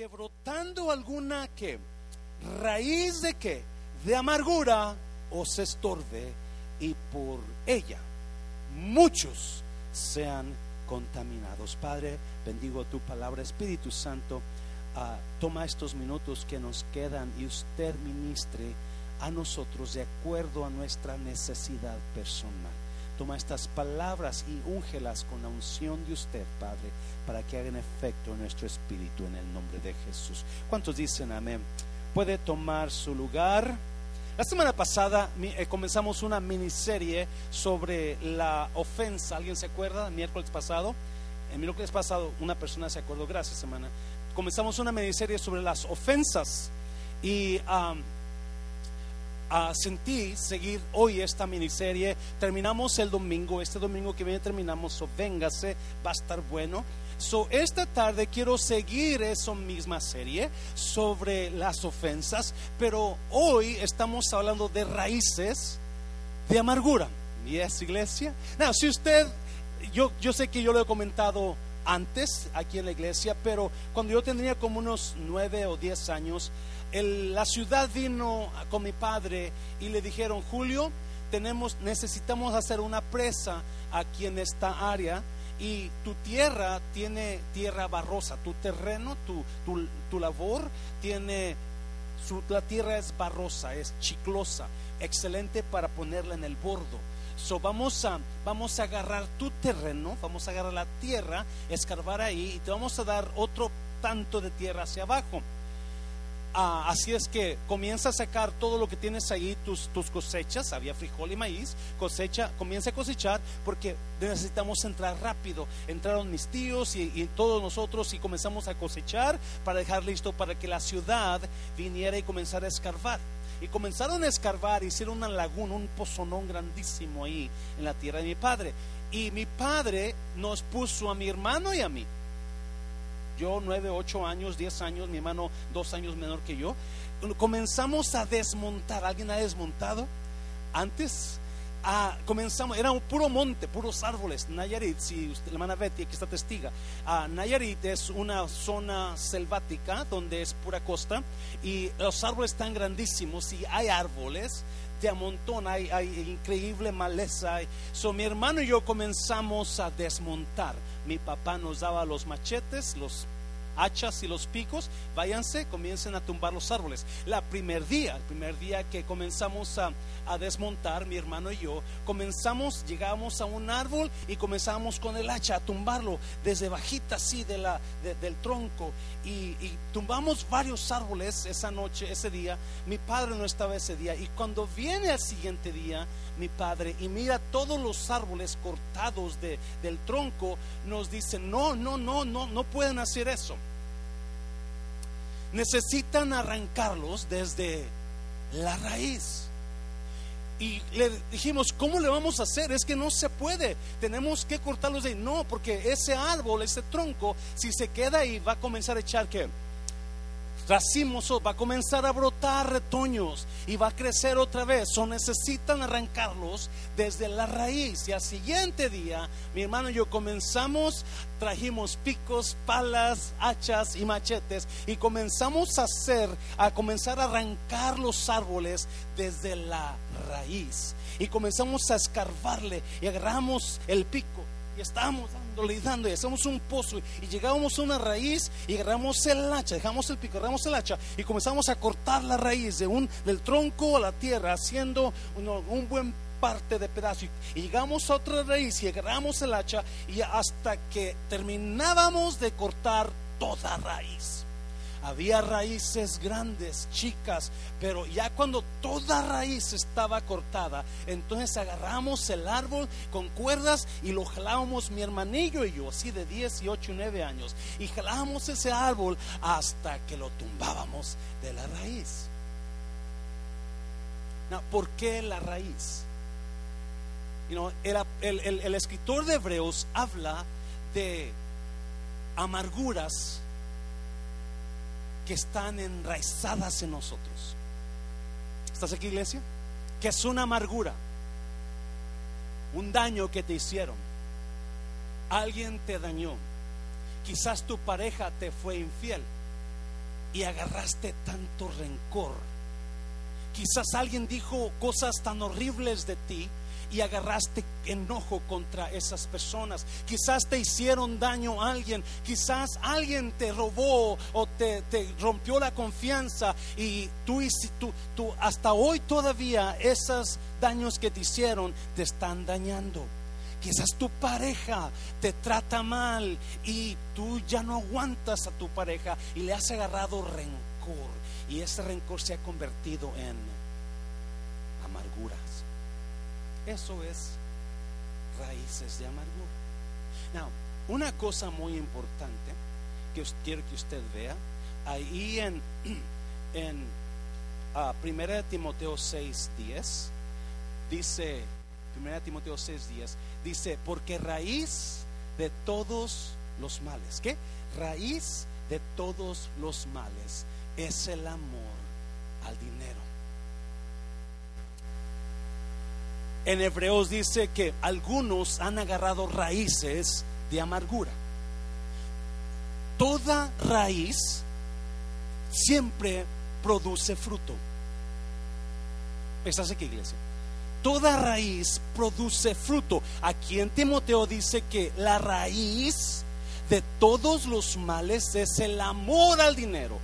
que brotando alguna que raíz de que de amargura os estorbe y por ella muchos sean contaminados. Padre, bendigo tu palabra, Espíritu Santo. Ah, toma estos minutos que nos quedan y usted ministre a nosotros de acuerdo a nuestra necesidad personal. Toma estas palabras y úngelas con la unción de usted, Padre, para que hagan efecto en nuestro espíritu en el nombre de Jesús. ¿Cuántos dicen amén? Puede tomar su lugar. La semana pasada eh, comenzamos una miniserie sobre la ofensa. ¿Alguien se acuerda? Miércoles pasado. El miércoles pasado una persona se acordó. Gracias, semana. Comenzamos una miniserie sobre las ofensas. Y sentí seguir hoy esta miniserie. Terminamos el domingo, este domingo que viene terminamos, o véngase, va a estar bueno. So, esta tarde quiero seguir esa misma serie sobre las ofensas, pero hoy estamos hablando de raíces de amargura. ¿Y es iglesia? No, si usted, yo, yo sé que yo lo he comentado antes aquí en la iglesia, pero cuando yo tendría como unos nueve o diez años, la ciudad vino con mi padre y le dijeron, Julio, tenemos, necesitamos hacer una presa aquí en esta área y tu tierra tiene tierra barrosa, tu terreno, tu, tu, labor tiene, su, la tierra es barrosa, es chiclosa, excelente para ponerla en el bordo. So, vamos, a, vamos a agarrar tu terreno, vamos a agarrar la tierra, escarbar ahí y te vamos a dar otro tanto de tierra hacia abajo. Ah, así es que comienza a sacar todo lo que tienes ahí, tus, tus cosechas, había frijol y maíz, cosecha, comienza a cosechar porque necesitamos entrar rápido. Entraron mis tíos y, y, todos nosotros y comenzamos a cosechar para dejar listo para que la ciudad viniera y comenzara a escarbar. Y comenzaron a escarbar, hicieron una laguna, un pozonón grandísimo ahí en la tierra de mi padre. Y mi padre nos puso a mi hermano y a mí yo nueve, ocho años, diez años, mi hermano dos años menor que yo, comenzamos a desmontar. ¿Alguien ha desmontado? Antes ah, comenzamos, era un puro monte, puros árboles. Nayarit, si la hermana Betty aquí está testiga, ah, Nayarit es una zona selvática donde es pura costa y los árboles están grandísimos y hay árboles de amontón, hay, hay increíble maleza. So, mi hermano y yo comenzamos a desmontar mi papá nos daba los machetes, los hachas y los picos, váyanse, comiencen a tumbar los árboles. La primer día, el primer día que comenzamos a, desmontar, mi hermano y yo, comenzamos, llegamos a un árbol y comenzamos con el hacha a tumbarlo desde bajita así de la, del tronco y, y, tumbamos varios árboles esa noche, ese día. Mi padre no estaba ese día y cuando viene al siguiente día, mi padre y mira todos los árboles cortados de, del tronco, nos dice, no, no, no, no, no pueden hacer eso necesitan arrancarlos desde la raíz. Y le dijimos, ¿cómo le vamos a hacer? Es que no se puede. Tenemos que cortarlos de ahí. No, porque ese árbol, ese tronco, si se queda ahí, va a comenzar a echar que racimos, va a comenzar a brotar retoños y va a crecer otra vez. O necesitan arrancarlos desde la raíz. Y al siguiente día, mi hermano y yo comenzamos, trajimos picos, palas, hachas y machetes y comenzamos a hacer, a comenzar a arrancar los árboles desde la raíz. Y comenzamos a escarbarle y agarramos el pico y estábamos dándole dando y hacemos un pozo y llegábamos a una raíz y agarramos el hacha, dejamos el pico, agarramos el hacha y comenzamos a cortar la raíz de un, del tronco a la tierra haciendo un, buen parte de pedazo y, llegamos a otra raíz y agarramos el hacha y hasta que terminábamos de cortar toda raíz. Había raíces grandes, chicas, pero ya cuando toda raíz estaba cortada, entonces agarramos el árbol con cuerdas y lo jalábamos mi hermanillo y yo, así de 10 y 8 y 9 años, y jalábamos ese árbol hasta que lo tumbábamos de la raíz. ¿Por qué la raíz? el escritor de Hebreos habla de amarguras que están enraizadas en nosotros. ¿Estás aquí, iglesia? Que es una amargura, un daño que te hicieron. Alguien te dañó. Quizás tu pareja te fue infiel. y agarraste tanto rencor. Quizás alguien dijo cosas tan horribles de ti y agarraste enojo contra esas personas. Quizás te hicieron daño a alguien, quizás alguien te robó o te, rompió la confianza y tú, tú, tú hasta hoy todavía esos daños que te hicieron te están dañando. Quizás tu pareja te trata mal y tú ya no aguantas a tu pareja y le has agarrado rencor y ese rencor se ha convertido en amarguras. Eso es raíces de amargura. Now, una cosa muy importante que quiero que usted vea ahí en en uh, 1 Timoteo 6:10 dice 1 Timoteo 6:10 dice, porque raíz de todos los males, ¿qué? Raíz de todos los males es el amor al dinero. En Hebreos dice que algunos han agarrado raíces de amargura. Toda raíz siempre produce fruto. ¿Estás aquí, iglesia? toda raíz produce fruto. Aquí en Timoteo dice que la raíz de todos los males es el amor al dinero.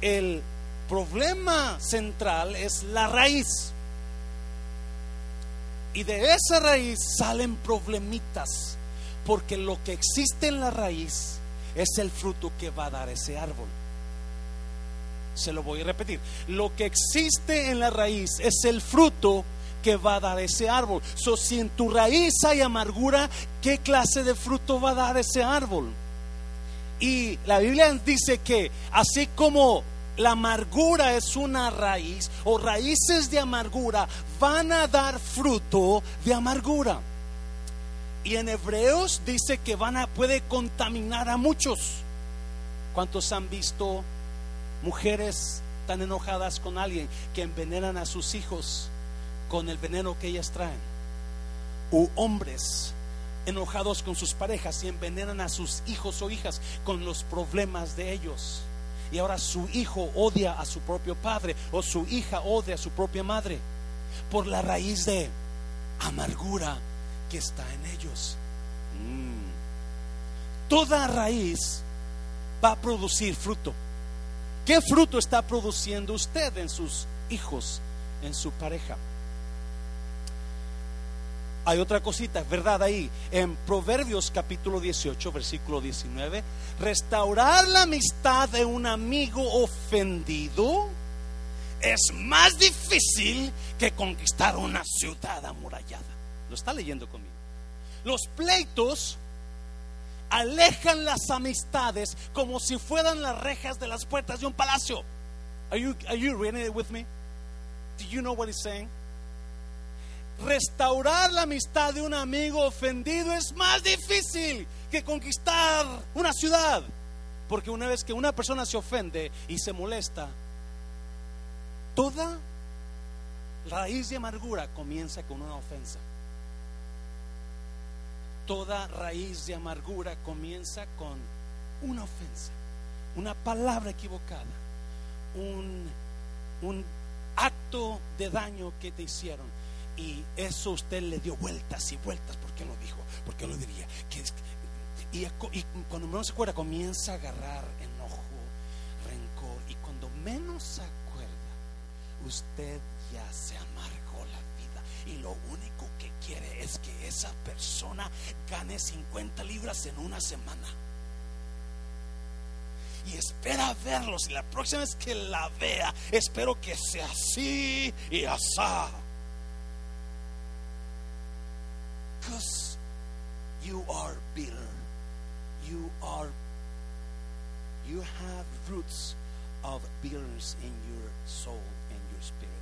El problema central es la raíz. Y de esa raíz salen problemitas, porque lo que existe en la raíz es el fruto que va a dar ese árbol. Se lo voy a repetir. Lo que existe en la raíz es el fruto que va a dar ese árbol. So, si en tu raíz hay amargura, ¿qué clase de fruto va a dar ese árbol? Y la Biblia dice que así como la amargura es una raíz o raíces de amargura van a dar fruto de amargura. Y en Hebreos dice que van a puede contaminar a muchos. ¿Cuántos han visto mujeres tan enojadas con alguien que envenenan a sus hijos con el veneno que ellas traen. O hombres enojados con sus parejas y envenenan a sus hijos o hijas con los problemas de ellos. Y ahora su hijo odia a su propio padre o su hija odia a su propia madre por la raíz de amargura que está en ellos. Mm. Toda raíz va a producir fruto. ¿Qué fruto está produciendo usted en sus hijos, en su pareja? Hay otra cosita, verdad ahí, en Proverbios capítulo 18, versículo 19, restaurar la amistad de un amigo ofendido es más difícil que conquistar una ciudad amurallada. Lo está leyendo conmigo. Los pleitos alejan las amistades como si fueran las rejas de las puertas de un palacio. Are you, are you reading it with me? Do you know what he's saying? Restaurar la amistad de un amigo ofendido es más difícil que conquistar una ciudad. Porque una vez que una persona se ofende y se molesta, toda raíz de amargura comienza con una ofensa. Toda raíz de amargura comienza con una ofensa, una palabra equivocada, un, acto de daño que te hicieron y eso usted le dio vueltas y vueltas. ¿Por qué lo dijo? ¿Por qué lo diría? Y, cuando menos se acuerda, comienza a agarrar enojo, rencor. Y cuando menos se acuerda, usted ya se amargó la vida. Y lo único que quiere es que esa persona gane 50 libras en una semana y espera verlos. Y la próxima vez que la vea, espero que sea así y asá. Because you are bitter. You are you have roots of bitterness in your soul and your spirit.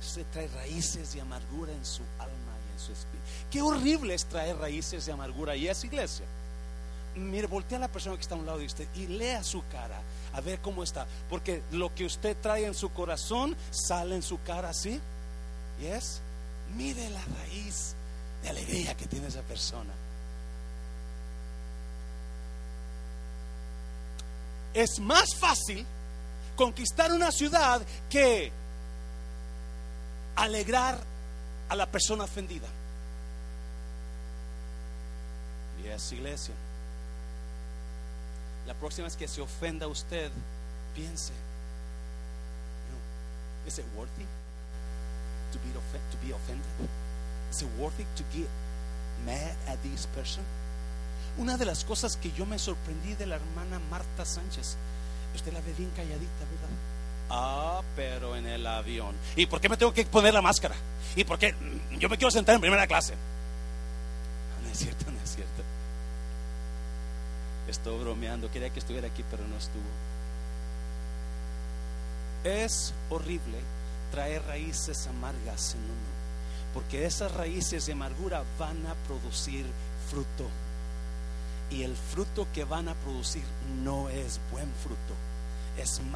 Se trae raíces de amargura en su alma y en su espíritu. Qué horrible es traer raíces de amargura y es iglesia. Mire, voltea a la persona que está a un lado de usted y lea su cara a ver cómo está. Porque lo que usted trae en su corazón sale en su cara así. ¿Yes? Mire la raíz de alegría que tiene esa persona. Es más fácil conquistar una ciudad que alegrar a la persona ofendida. Y es iglesia. La próxima vez que se ofenda a usted, piense, ¿es it worthy to be, to be offended? Is it worthy to get mad at this person? Una de las cosas que yo me sorprendí de la hermana Marta Sánchez, usted la ve bien calladita, ¿verdad? Ah, pero en el avión. ¿Y por qué me tengo que poner la máscara? ¿Y por qué yo me quiero sentar en primera clase? No, es cierto, no es cierto. Estoy bromeando, quería que estuviera aquí, pero no estuvo. Es horrible traer raíces amargas en uno, porque esas raíces de amargura van a producir fruto. Y el fruto que van a producir no es buen fruto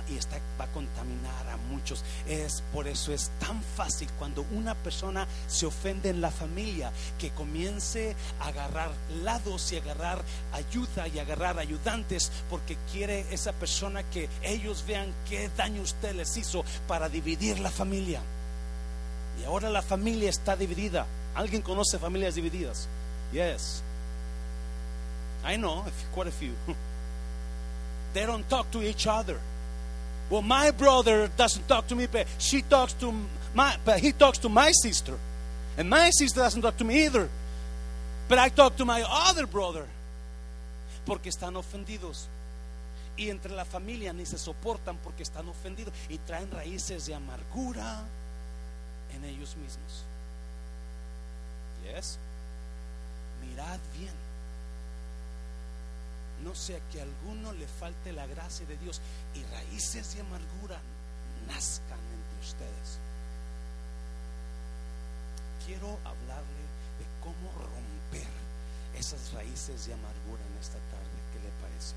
y está, va a contaminar a muchos. Es por eso es tan fácil cuando una persona se ofende en la familia que comience a agarrar lados y agarrar ayuda y agarrar ayudantes porque quiere esa persona que ellos vean qué daño usted les hizo para dividir la familia. Ahora la familia está dividida. ¿Alguien conoce familias divididas? Yes. I know quite a few. They don't talk to each other. Well, my brother doesn't talk to me, but she talks to my, but he talks to my sister, and my sister doesn't talk to me either. But I talk to my other brother, porque están ofendidos. Y entre la familia ni se soportan porque están ofendidos y traen raíces de amargura en ellos mismos. Yes. Mirad bien no sea que a alguno le falte la gracia de Dios y raíces de amargura nazcan entre ustedes. Quiero hablarle de cómo romper esas raíces de amargura en esta tarde. ¿Qué le parece?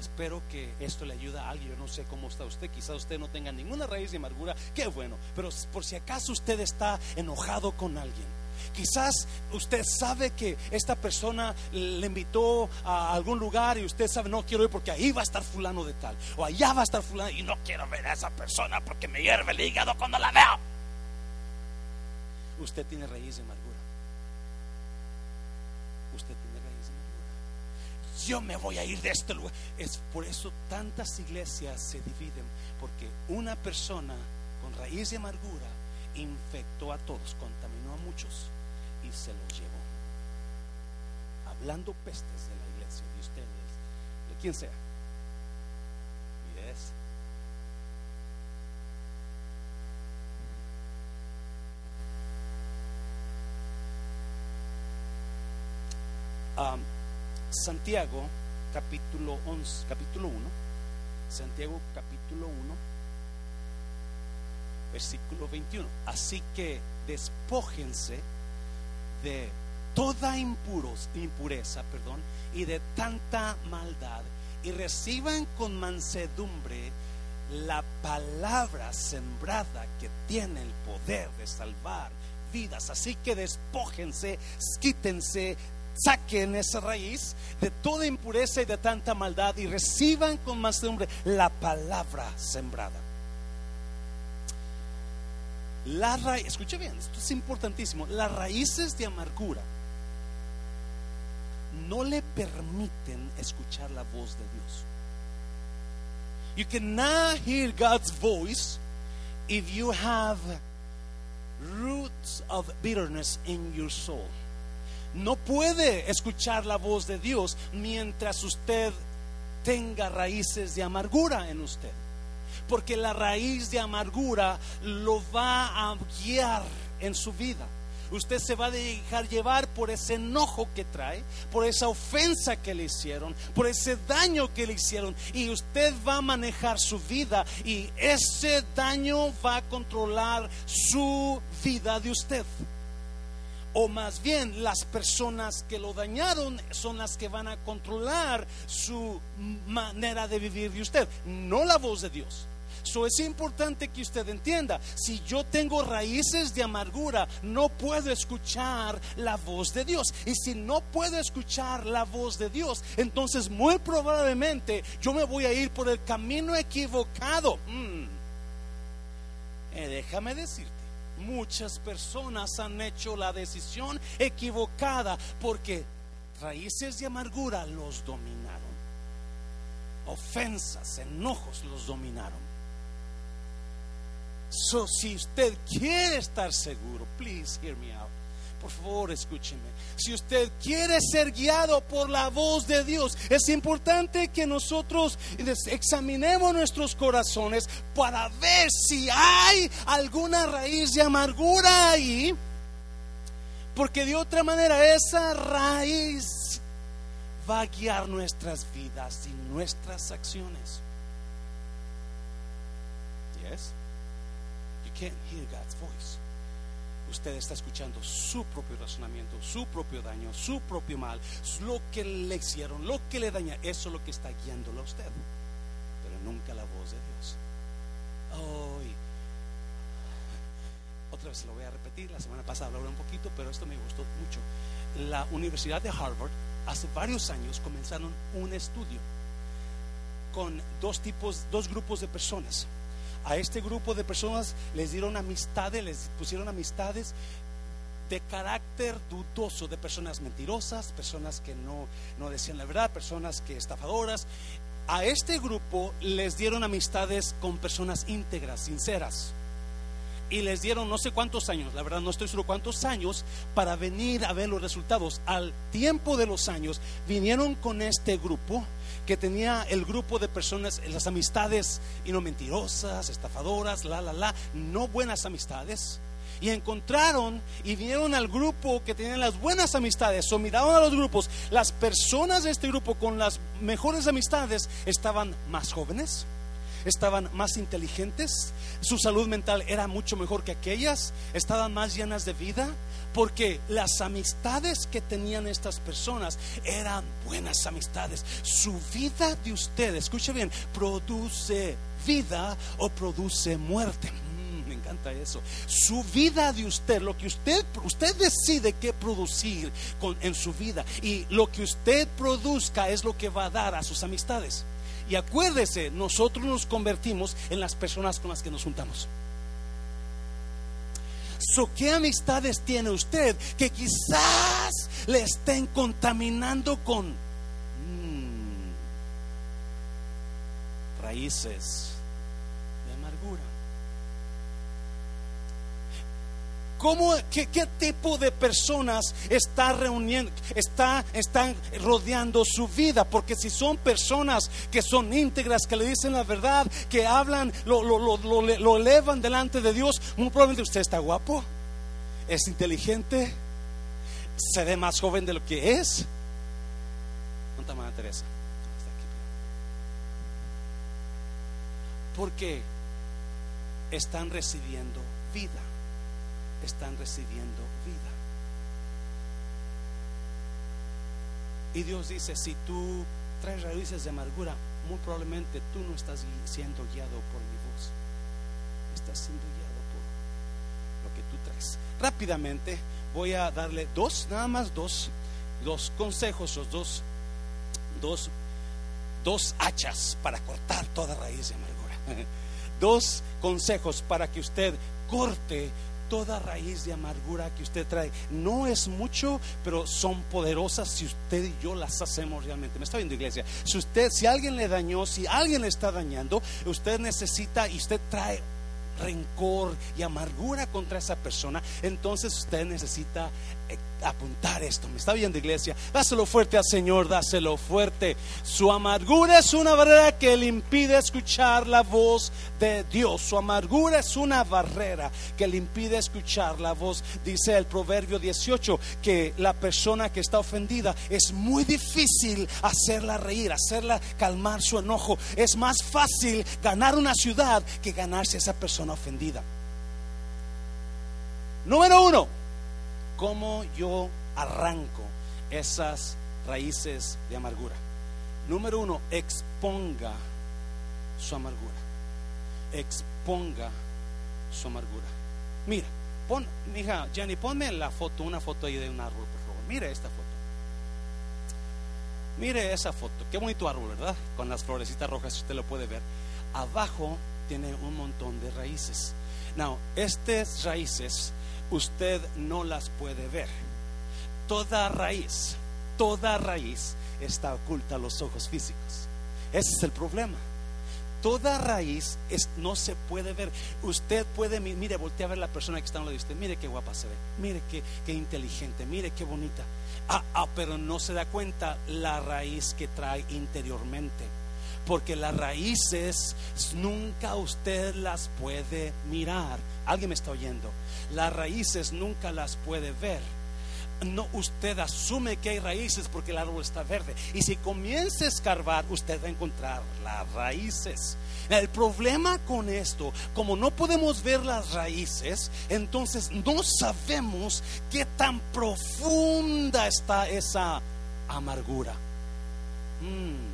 Espero que esto le ayude a alguien. Yo no sé cómo está usted. Quizás usted no tenga ninguna raíz de amargura. Qué bueno. Pero por si acaso usted está enojado con alguien Quizás usted sabe que esta persona le invitó a algún lugar y usted sabe, no quiero ir porque ahí va a estar fulano de tal. O allá va a estar fulano y no quiero ver a esa persona porque me hierve el hígado cuando la veo. Usted tiene raíz de amargura. Usted tiene raíz de amargura. Yo me voy a ir de este lugar. Es por eso tantas iglesias se dividen. Porque una persona con raíz de amargura infectó a todos, contaminó a muchos y se los llevó. Hablando pestes de la iglesia, de ustedes, de quien sea. Yes. Um, Santiago capítulo 11, capítulo 1, Santiago capítulo 1, versículo 21. Así que despójense de toda impuros, impureza, perdón, y de tanta maldad, y reciban con mansedumbre la palabra sembrada que tiene el poder de salvar vidas. Así que despójense, quítense, saquen esa raíz de toda impureza y de tanta maldad y reciban con mansedumbre la palabra sembrada. La raíz, escuche bien, esto es importantísimo. Las raíces de amargura no le permiten escuchar la voz de Dios. You cannot hear God's voice if you have roots of bitterness in your soul. No puede escuchar la voz de Dios mientras usted tenga raíces de amargura en usted porque la raíz de amargura lo va a guiar en su vida. Usted se va a dejar llevar por ese enojo que trae, por esa ofensa que le hicieron, por ese daño que le hicieron. Y usted va a manejar su vida y ese daño va a controlar su vida de usted. O más bien las personas que lo dañaron son las que van a controlar su manera de vivir de usted, no la voz de Dios. So es importante que usted entienda, si yo tengo raíces de amargura, no puedo escuchar la voz de Dios. Y si no puedo escuchar la voz de Dios, entonces muy probablemente yo me voy a ir por el camino equivocado. Mm. Eh, déjame decirte, muchas personas han hecho la decisión equivocada porque raíces de amargura los dominaron. Ofensas, enojos los dominaron. So, si usted quiere estar seguro, please hear me out. Por favor, escúcheme. Si usted quiere ser guiado por la voz de Dios, es importante que nosotros examinemos nuestros corazones para ver si hay alguna raíz de amargura ahí. Porque de otra manera esa raíz va a guiar nuestras vidas y nuestras acciones. Yes? You can't hear God's voice usted está escuchando su propio razonamiento, su propio daño, su propio mal, lo que le hicieron, lo que le daña, eso es lo que está guiándolo a usted, pero nunca la voz de Dios. Hoy, otra vez lo voy a repetir, la semana pasada hablé un poquito, pero esto me gustó mucho. La Universidad de Harvard hace varios años comenzaron un estudio con dos tipos, dos grupos de personas a este grupo de personas les dieron amistades, les pusieron amistades de carácter dudoso, de personas mentirosas, personas que no, no decían la verdad, personas que estafadoras. A este grupo les dieron amistades con personas íntegras, sinceras. Y les dieron no sé cuántos años, la verdad no estoy seguro cuántos años, para venir a ver los resultados. Al tiempo de los años vinieron con este grupo que tenía el grupo de personas, las amistades y no mentirosas, estafadoras, la, la, la, no buenas amistades. Y encontraron y vinieron al grupo que tenían las buenas amistades, o miraron a los grupos, las personas de este grupo con las mejores amistades estaban más jóvenes, estaban más inteligentes, su salud mental era mucho mejor que aquellas, estaban más llenas de vida, porque las amistades que tenían estas personas eran buenas amistades. Su vida de usted, escuche bien, produce vida o produce muerte mm, me encanta eso. Su vida de usted, lo que usted, usted decide qué producir con, en su vida y lo que usted produzca es lo que va a dar a sus amistades. Y acuérdese, nosotros nos convertimos en las personas con las que nos juntamos. ¿Qué amistades tiene usted que quizás le estén contaminando con mm, raíces de amargura? ¿Cómo, qué, tipo de personas está reuniendo, está, están rodeando su vida? Porque si son personas que son íntegras, que le dicen la verdad, que hablan, lo, lo, lo, lo elevan delante de Dios, muy probablemente usted está guapo, es inteligente, se ve más joven de lo que es. ¿Dónde está Teresa? Porque están recibiendo vida están recibiendo vida. Y Dios dice, si tú traes raíces de amargura, muy probablemente tú no estás siendo guiado por mi voz. Estás siendo guiado por lo que tú traes. Rápidamente voy a darle dos, nada más dos, dos consejos, los dos, dos, dos hachas para cortar toda raíz de amargura. Dos consejos para que usted corte toda raíz de amargura que usted trae. No es mucho, pero son poderosas si usted y yo las hacemos realmente. Me está viendo iglesia. Si usted, si alguien le dañó, si alguien le está dañando, usted necesita y usted trae rencor y amargura contra esa persona, entonces usted necesita eh, apuntar esto. ¿Me está viendo, iglesia? Dáselo fuerte al Señor, dáselo fuerte. Su amargura es una barrera que le impide escuchar la voz de Dios. Su amargura es una barrera que le impide escuchar la voz. Dice el Proverbio 18 que la persona que está ofendida es muy difícil hacerla reír, hacerla calmar su enojo. Es más fácil ganar una ciudad que ganarse a esa persona ofendida. Número uno cómo yo arranco esas raíces de amargura. Número uno, exponga su amargura. Exponga su amargura. Mira, pon, hija Jenny, ponme la foto, una foto ahí de un árbol, por favor. Mire esta foto. Mire esa foto. Qué bonito árbol, ¿verdad? Con las florecitas rojas, usted lo puede ver. Abajo tiene un montón de raíces. Now, estas raíces usted no las puede ver. Toda raíz, toda raíz está oculta a los ojos físicos. Ese es el problema. Toda raíz es, no se puede ver. Usted puede, mire, voltea a ver la persona que está en lo de usted. Mire qué guapa se ve. Mire qué, qué inteligente. Mire qué bonita. Ah, ah, pero no se da cuenta la raíz que trae interiormente. Porque las raíces nunca usted las puede mirar. Alguien me está oyendo. Las raíces nunca las puede ver no usted asume que hay raíces porque el árbol está verde. Y si comienza a escarbar, usted va a encontrar las raíces. El problema con esto, como no podemos ver las raíces, entonces no sabemos qué tan profunda está esa amargura. Mm.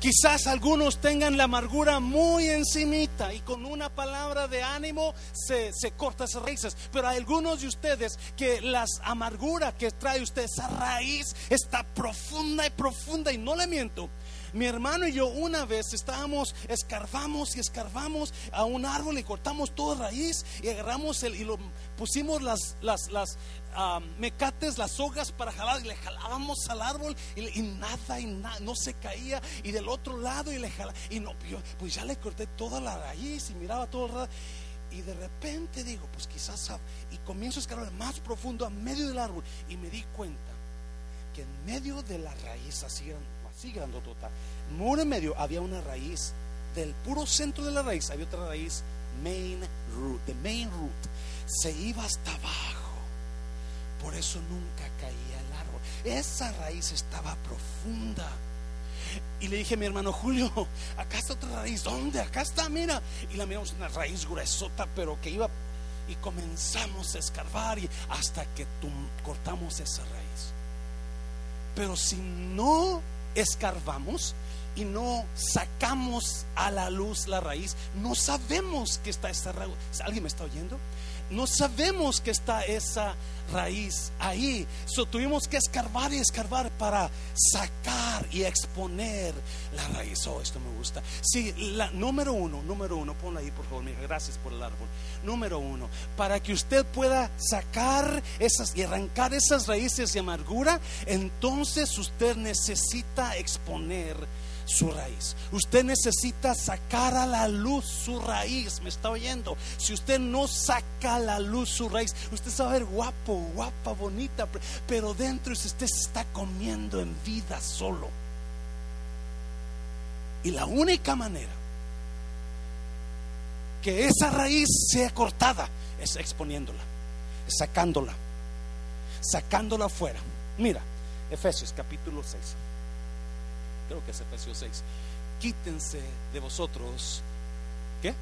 Quizás algunos tengan la amargura muy encimita y con una palabra de ánimo se, se corta esas raíces. Pero hay algunos de ustedes que las amargura que trae usted, esa raíz está profunda y profunda y no le miento. Mi hermano y yo una vez estábamos, escarbamos y escarbamos a un árbol y cortamos toda raíz y agarramos el, y lo pusimos las, las, las mecates, las hojas para jalar y le jalábamos al árbol y, nada y nada, no se caía y del otro lado y le jalaba y no, pues ya le corté toda la raíz y miraba todo el y de repente digo, pues quizás y comienzo a escarbar más profundo a medio del árbol y me di cuenta que en medio de la raíz así así grandotota. Muro en medio había una raíz, del puro centro de la raíz había otra raíz, main root, the main root, se iba hasta abajo. Por eso nunca caía el árbol. Esa raíz estaba profunda. Y le dije a mi hermano Julio, acá está otra raíz, ¿dónde? Acá está, mira. Y la miramos una raíz gruesota, pero que iba y comenzamos a escarbar y hasta que cortamos esa raíz. Pero si no escarbamos y no sacamos a la luz la raíz, no sabemos que está esa raíz. ¿Alguien me está oyendo? No sabemos que está esa raíz ahí. So, tuvimos que escarbar y escarbar para sacar y exponer la raíz. Oh, esto me gusta. Sí, número uno, número uno, ponla ahí por favor, Gracias por el árbol. Número uno, para que usted pueda sacar esas y arrancar esas raíces de amargura, entonces usted necesita exponer su raíz. Usted necesita sacar a la luz su raíz. ¿Me está oyendo? Si usted no saca a la luz su raíz, usted se va a ver guapo, guapa, bonita, pero dentro usted se está comiendo en vida solo. Y la única manera que esa raíz sea cortada es exponiéndola, sacándola, sacándola afuera. Mira, Efesios capítulo 6 creo que es Efesios 6, quítense de vosotros, ¿qué?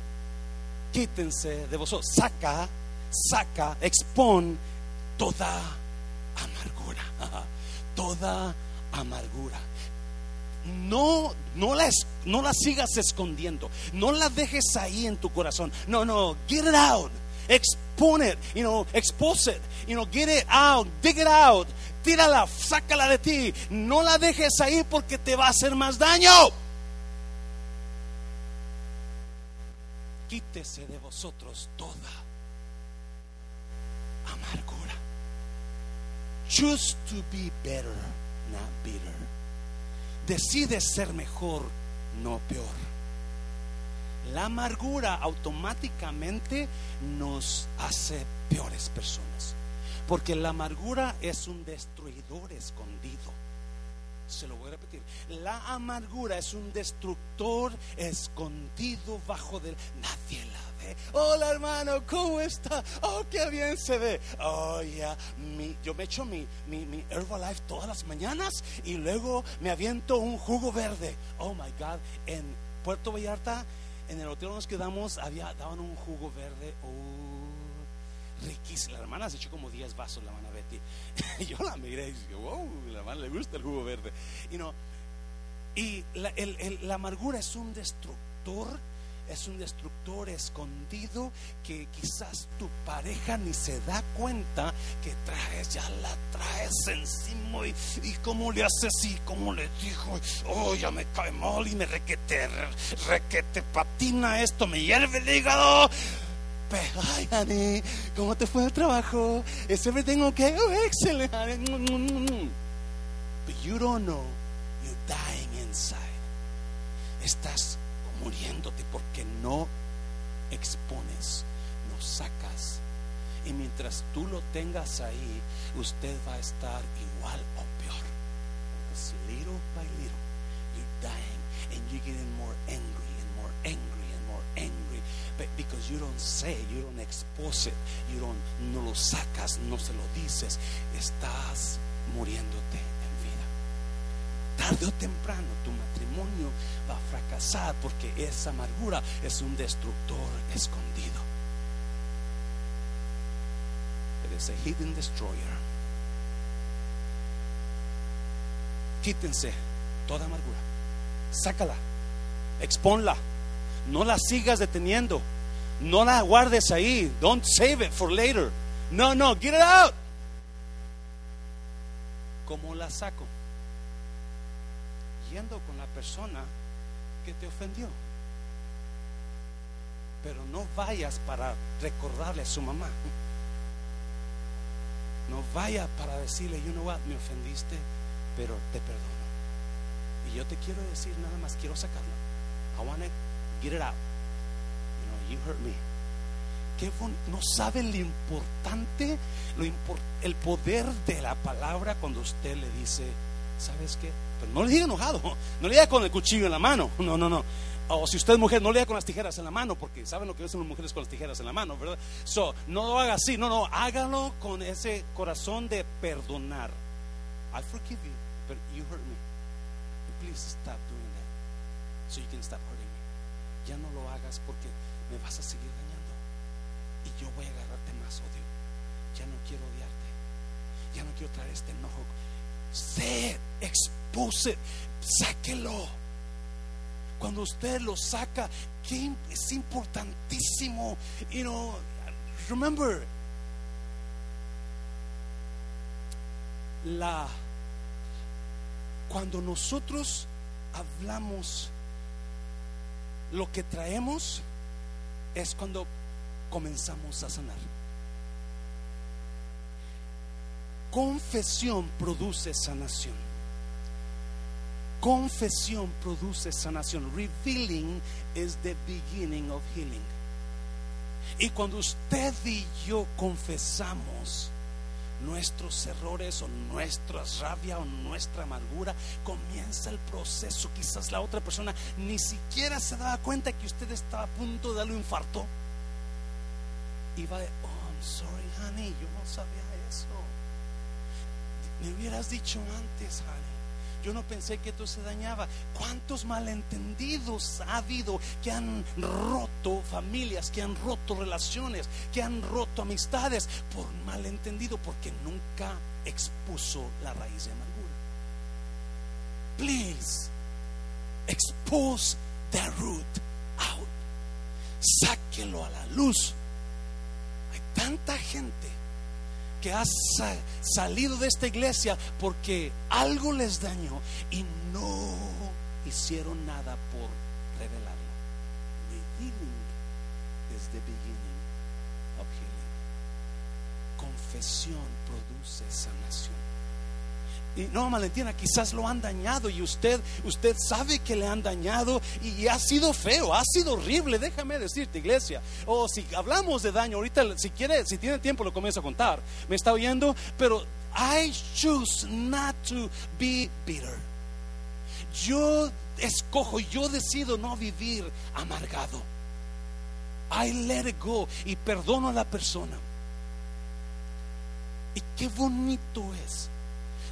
Quítense de vosotros, saca, saca, expon toda amargura, toda amargura. No, no la, no la sigas escondiendo, no la dejes ahí en tu corazón. No, no, get it out, expone it, you know, expose it, you know, get it out, dig it out, tírala, sácala de ti. No la dejes ahí porque te va a hacer más daño. Quítese de vosotros toda amargura. Choose to be better, not bitter. Decide ser mejor, no peor. La amargura automáticamente nos hace peores personas. Porque la amargura es un destruidor escondido. Se lo voy a repetir. La amargura es un destructor escondido bajo del... Nadie la ve. Hola hermano, ¿cómo está? Oh, qué bien se ve. Oh, ya. yo me echo mi, mi, mi Herbalife todas las mañanas y luego me aviento un jugo verde. Oh, my God. En Puerto Vallarta en el hotel nos quedamos, daban un jugo verde, oh, riquísimo. La hermana se echó como 10 vasos, la hermana Betty. Yo la miré y dije, wow, la hermana le gusta el jugo verde. Y no, y la, la amargura es un destructor es un destructor escondido que quizás tu pareja ni se da cuenta que traes, ya la traes encima y, y cómo le haces y cómo le dijo, oh, ya me cae mal y me requete, requete patina esto, me hierve el hígado. Pero, ay, honey, ¿cómo te fue el trabajo? ¿Es everything okay? Oh, excellent, But you don't know, you're dying inside. Estás muriéndote porque no expones, no sacas. Y mientras tú lo tengas ahí, usted va a estar igual o peor. Because little by little, you're dying and you're getting more angry and more angry. But because you don't say, you don't expose it, you don't, no lo sacas, no se lo dices, estás muriéndote tarde o temprano tu matrimonio va a fracasar porque esa amargura es un destructor escondido. Es a hidden destroyer. Quítense toda amargura. Sácala. Exponla. No la sigas deteniendo. No la guardes ahí. Don't save it for later. No, no, get it out. ¿Cómo la saco? con la persona que te ofendió. Pero no vayas para recordarle a su mamá. No vaya para decirle, you know what, me ofendiste, pero te perdono. Y yo te quiero decir nada más, quiero sacarlo. I want get it out. You know, you hurt me. Qué no sabe lo importante, lo el poder de la palabra cuando usted le dice, ¿sabes qué? Pero no le diga enojado, no le diga con el cuchillo en la mano, no, no, no. O si usted es mujer, no le diga con las tijeras en la mano, porque saben lo que hacen las mujeres con las tijeras en la mano, ¿verdad? So, no lo haga así, no, no, hágalo con ese corazón de perdonar. I forgive you, but you hurt me. Please stop doing that, so you can stop hurting. Ya no lo hagas porque me vas a seguir dañando. Y yo voy a agarrarte más odio. Ya no quiero odiarte. Ya no quiero traer este enojo se expuse, sáquelo. Cuando usted lo saca, es importantísimo. You know, remember, la cuando nosotros hablamos lo que traemos es cuando comenzamos a sanar. confesión produce sanación. Confesión produce sanación. Revealing is the beginning of healing. Y cuando usted y yo confesamos nuestros errores o nuestra rabia o nuestra amargura, comienza el proceso. Quizás la otra persona ni siquiera se daba cuenta que usted estaba a punto de darle un infarto. Y va de, oh, I'm sorry, honey, yo no sabía eso. Me hubieras dicho antes, Harry. Yo no pensé que esto se dañaba. ¿Cuántos malentendidos ha habido que han roto familias, que han roto relaciones, que han roto amistades por malentendido, porque nunca expuso la raíz de amargura? Please, expose the root out. Sáquelo a la luz. Hay tanta gente que has salido de esta iglesia porque algo les dañó y no hicieron nada por revelarlo. Beginning of. Confesión produce sanación. Y no, Valentina, quizás lo han dañado y usted, usted sabe que le han dañado y ha sido feo, ha sido horrible. Déjame decirte, iglesia. O si hablamos de daño, ahorita, si quiere, si tiene tiempo, lo comienzo a contar. ¿Me está oyendo? Pero I choose not to be bitter. Yo escojo, yo decido no vivir amargado. I let it go y perdono a la persona. Y qué bonito es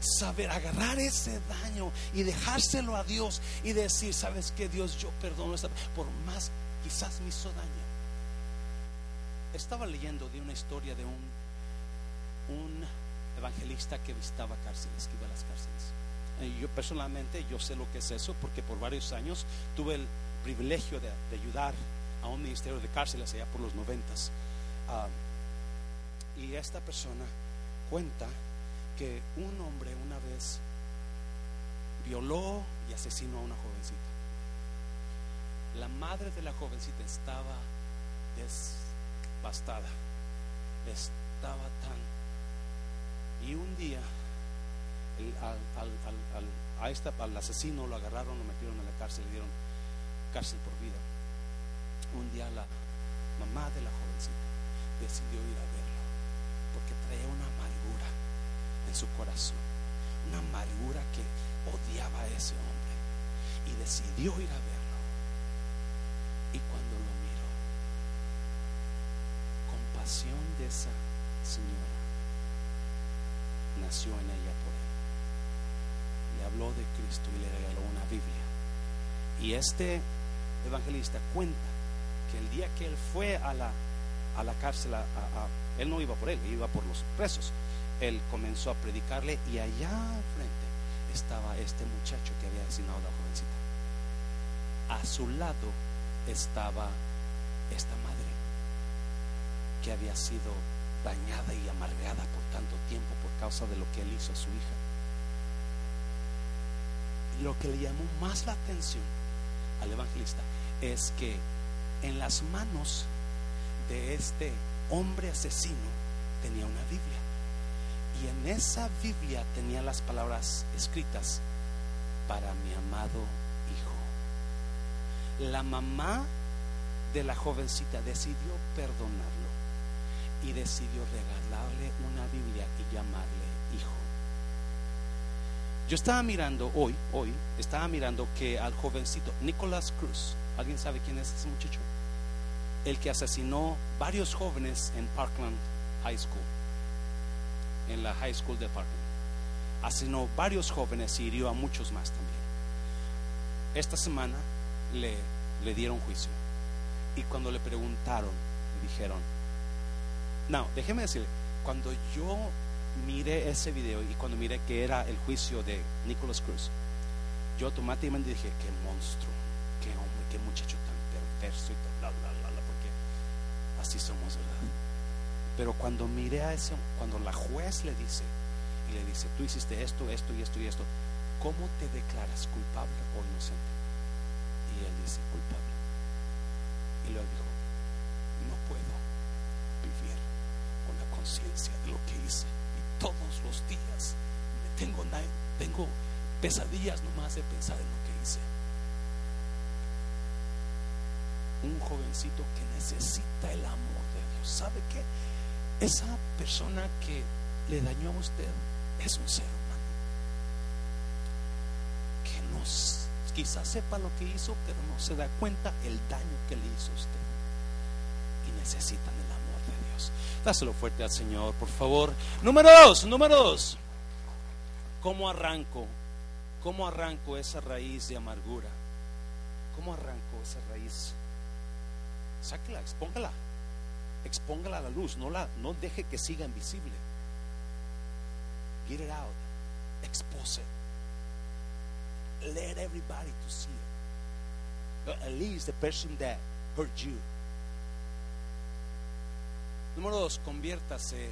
saber agarrar ese daño y dejárselo a Dios y decir, ¿sabes que Dios? Yo perdono por más quizás me hizo daño. Estaba leyendo de una historia de un, un evangelista que visitaba cárceles, que iba a las cárceles. Y yo personalmente, yo sé lo que es eso porque por varios años tuve el privilegio de, ayudar a un ministerio de cárceles allá por los noventas. Ah, y esta persona cuenta que un hombre una vez violó y asesinó a una jovencita. La madre de la jovencita estaba desbastada, estaba tan... Y un día al, a al asesino lo agarraron, lo metieron en la cárcel, le dieron cárcel por vida. Un día la mamá de la jovencita decidió ir a verlo porque traía una amargura en su corazón, una amargura que odiaba a ese hombre y decidió ir a verlo. Y cuando lo miró, compasión de esa señora nació en ella por él. Le habló de Cristo y le regaló una Biblia. Y este evangelista cuenta que el día que él fue a la, a la cárcel, él no iba por él, iba por los presos. Él comenzó a predicarle y allá al frente estaba este muchacho que había asesinado a la jovencita. A su lado estaba esta madre que había sido dañada y amargada por tanto tiempo por causa de lo que él hizo a su hija. Lo que le llamó más la atención al evangelista es que en las manos de este hombre asesino tenía una Biblia. En esa Biblia tenía las palabras escritas para mi amado hijo. La mamá de la jovencita decidió perdonarlo y decidió regalarle una Biblia y llamarle hijo. Yo estaba mirando hoy, hoy, estaba mirando que al jovencito Nicolás Cruz, ¿alguien sabe quién es ese muchacho? El que asesinó varios jóvenes en Parkland High School en la High School Department. Asesinó varios jóvenes y hirió a muchos más también. Esta semana le, le dieron juicio. Y cuando le preguntaron, le dijeron, no, déjeme decirle, cuando yo miré ese video y cuando miré que era el juicio de Nicholas Cruz, yo automáticamente dije, qué monstruo, qué hombre, qué muchacho tan perverso y tal, bla, bla, bla, porque así somos, ¿verdad? Pero cuando miré a ese, cuando la juez le dice, y le dice, tú hiciste esto, esto y esto y esto, ¿cómo te declaras culpable o inocente? Y él dice, culpable. Y luego dijo, no puedo vivir con la conciencia de lo que hice. Y todos los días tengo, tengo pesadillas nomás de pensar en lo que hice. Un jovencito que necesita el amor de Dios. ¿Sabe qué? Esa persona que le dañó a usted es un ser humano. Que nos, quizás sepa lo que hizo, pero no se da cuenta el daño que le hizo a usted. Y necesitan el amor de Dios. Dáselo fuerte al Señor, por favor. Número dos, número dos. ¿Cómo arranco? ¿Cómo arranco esa raíz de amargura? ¿Cómo arranco esa raíz? Sáquela, expóngala expóngala a la luz, no, la, no deje que siga invisible. Get it out, expose it. Let everybody to see it. At least the person that hurt you. Número dos, conviértase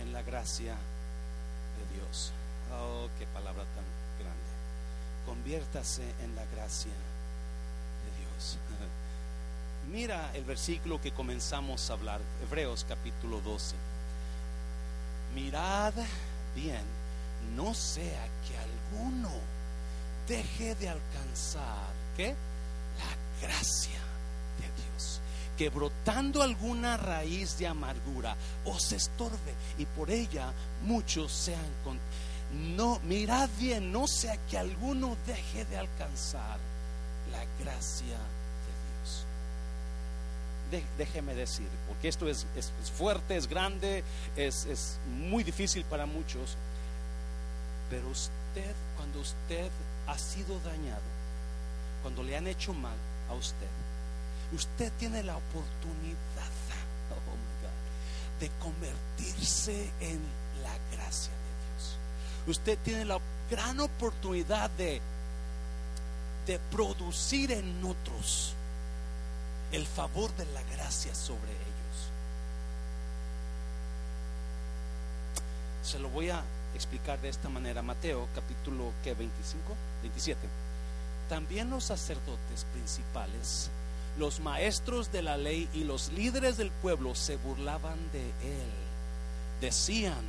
en la gracia de Dios. Oh, qué palabra tan grande. Conviértase en la gracia de Dios. Mira el versículo que comenzamos a hablar, Hebreos capítulo 12. Mirad bien, no sea que alguno deje de alcanzar, ¿qué? La gracia de Dios. Que brotando alguna raíz de amargura os estorbe y por ella muchos sean con... No, mirad bien, no sea que alguno deje de alcanzar la gracia déjeme decir, porque esto es, fuerte, es grande, es, es muy difícil para muchos, pero usted, cuando usted ha sido dañado, cuando le han hecho mal a usted, Usted tiene la oportunidad oh God, de convertirse en la gracia de Dios. Usted tiene la gran oportunidad de, de producir en otros el favor de la gracia sobre ellos. Se lo voy a explicar de esta manera. Mateo capítulo que 25, 27. También los sacerdotes principales, los maestros de la ley y los líderes del pueblo se burlaban de él. Decían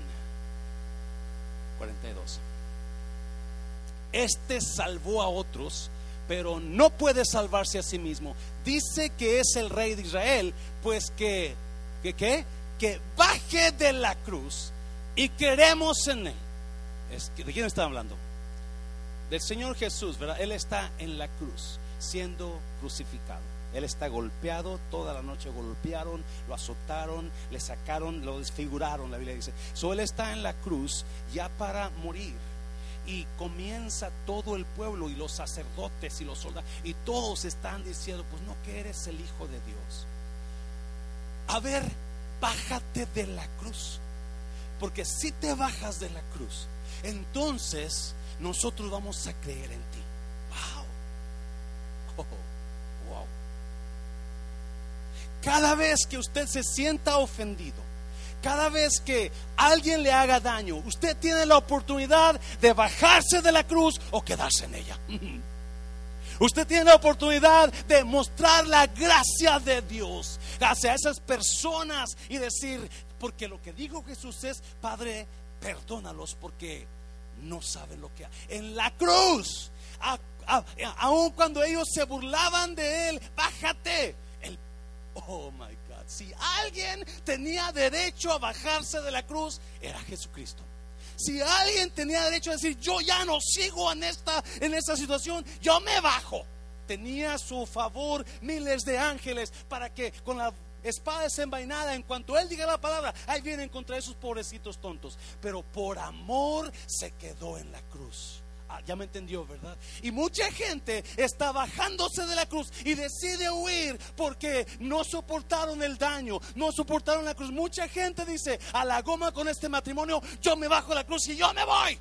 42. Este salvó a otros, pero no puede salvarse a sí mismo. Dice que es el rey de Israel, pues que que qué? Que baje de la cruz y queremos en él. ¿De quién está hablando? Del Señor Jesús, ¿verdad? Él está en la cruz, siendo crucificado. Él está golpeado, toda la noche golpearon, lo azotaron, le sacaron, lo desfiguraron, la Biblia dice. So, él está en la cruz ya para morir. Y comienza todo el pueblo y los sacerdotes y los soldados, y todos están diciendo, pues no que eres el Hijo de Dios. A ver, bájate de la cruz. Porque si te bajas de la cruz, entonces nosotros vamos a creer en ti. Wow. Oh, wow. Cada vez que usted se sienta ofendido, cada vez que alguien le haga daño, usted tiene la oportunidad de bajarse de la cruz o quedarse en ella. Usted tiene la oportunidad de mostrar la gracia de Dios hacia esas personas y decir, porque lo que dijo Jesús es, Padre, perdónalos porque no saben lo que En la cruz, aun cuando ellos se burlaban de él, bájate. Oh my God, si alguien tenía derecho a bajarse de la cruz, era Jesucristo. Si alguien tenía derecho a decir, yo ya no sigo en esta, en esta situación, yo me bajo. Tenía a su favor miles de ángeles para que con la espada desenvainada, en cuanto él diga la palabra, ahí vienen contra esos pobrecitos tontos. Pero por amor se quedó en la cruz. Ah, ya me entendió, ¿verdad? Y mucha gente está bajándose de la cruz y decide huir porque no soportaron el daño, no soportaron la cruz. Mucha gente dice, a la goma con este matrimonio, yo me bajo la cruz y yo me voy.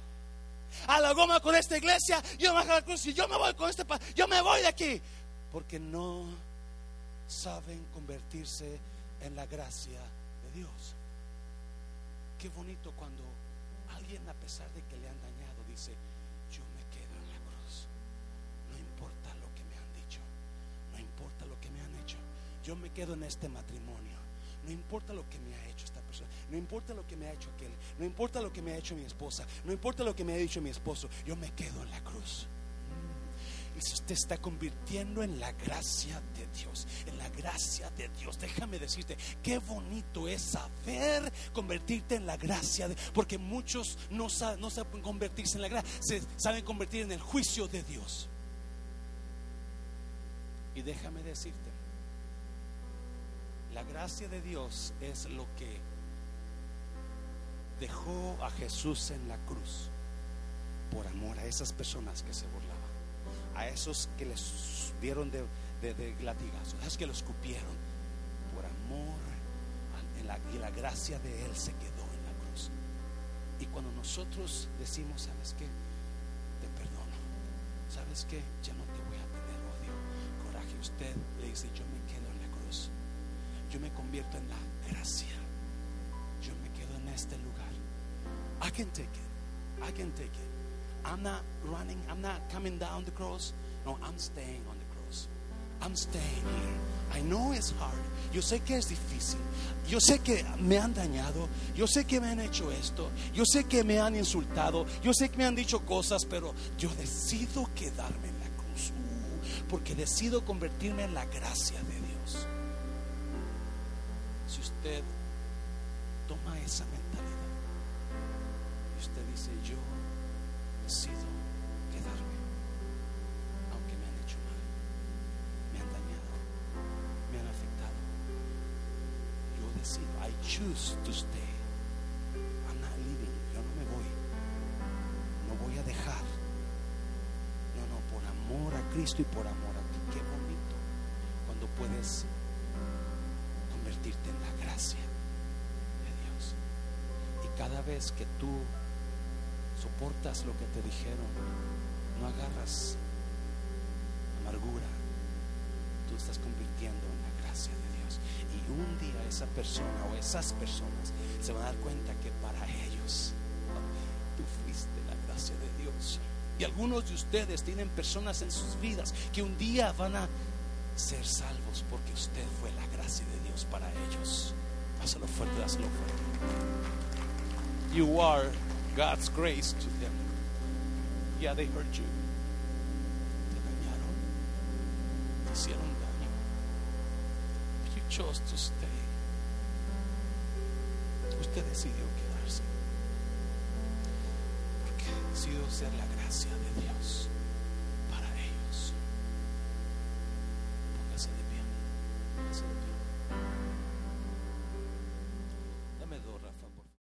A la goma con esta iglesia, yo me bajo la cruz y yo me voy con este, yo me voy de aquí. Porque no saben convertirse en la gracia de Dios. Qué bonito cuando alguien a pesar de que le han dañado dice, yo me quedo en la cruz. No importa lo que me han dicho, no importa lo que me han hecho. Yo me quedo en este matrimonio. No importa lo que me ha hecho esta persona, no importa lo que me ha hecho aquel, no importa lo que me ha hecho mi esposa, no importa lo que me ha dicho mi esposo, yo me quedo en la cruz y usted está convirtiendo en la gracia de Dios, en la gracia de Dios. Déjame decirte, qué bonito es saber convertirte en la gracia de porque muchos no saben, no saben convertirse en la gracia, se saben convertir en el juicio de Dios. Y déjame decirte, la gracia de Dios es lo que dejó a Jesús en la cruz por amor a esas personas que se burlaban a esos que les dieron de, de, a esos que los escupieron, por amor y la gracia de Él se quedó en la cruz. Y cuando nosotros decimos, ¿sabes qué? Te perdono. ¿Sabes qué? Ya no te voy a tener odio, coraje. Usted le dice, yo me quedo. Yo me convierto en la gracia. Yo me quedo en este lugar. I can take it. I can take it. I'm not running, I'm not coming down the cross. No, I'm staying on the cross. I'm staying here. I know it's hard. Yo sé que es difícil. Yo sé que me han dañado. Yo sé que me han hecho esto. Yo sé que me han insultado. Yo sé que me han dicho cosas, pero yo decido quedarme en la cruz. Uh, porque decido convertirme en la gracia de Dios. Usted toma esa mentalidad y usted dice, yo decido quedarme, aunque me han hecho mal, me han dañado, me han afectado. Yo decido, I choose to stay. I'm not leaving, yo no me voy, no voy a dejar. No, no, por amor a Cristo y por amor que tú soportas lo que te dijeron, no agarras amargura, tú estás convirtiendo en la gracia de Dios. Y un día esa persona o esas personas se van a dar cuenta que para ellos tú fuiste la gracia de Dios. Y algunos de ustedes tienen personas en sus vidas que un día van a ser salvos porque usted fue la gracia de Dios para ellos. Hazlo fuerte, hazlo fuerte. You are God's grace to them. Yeah, they hurt you.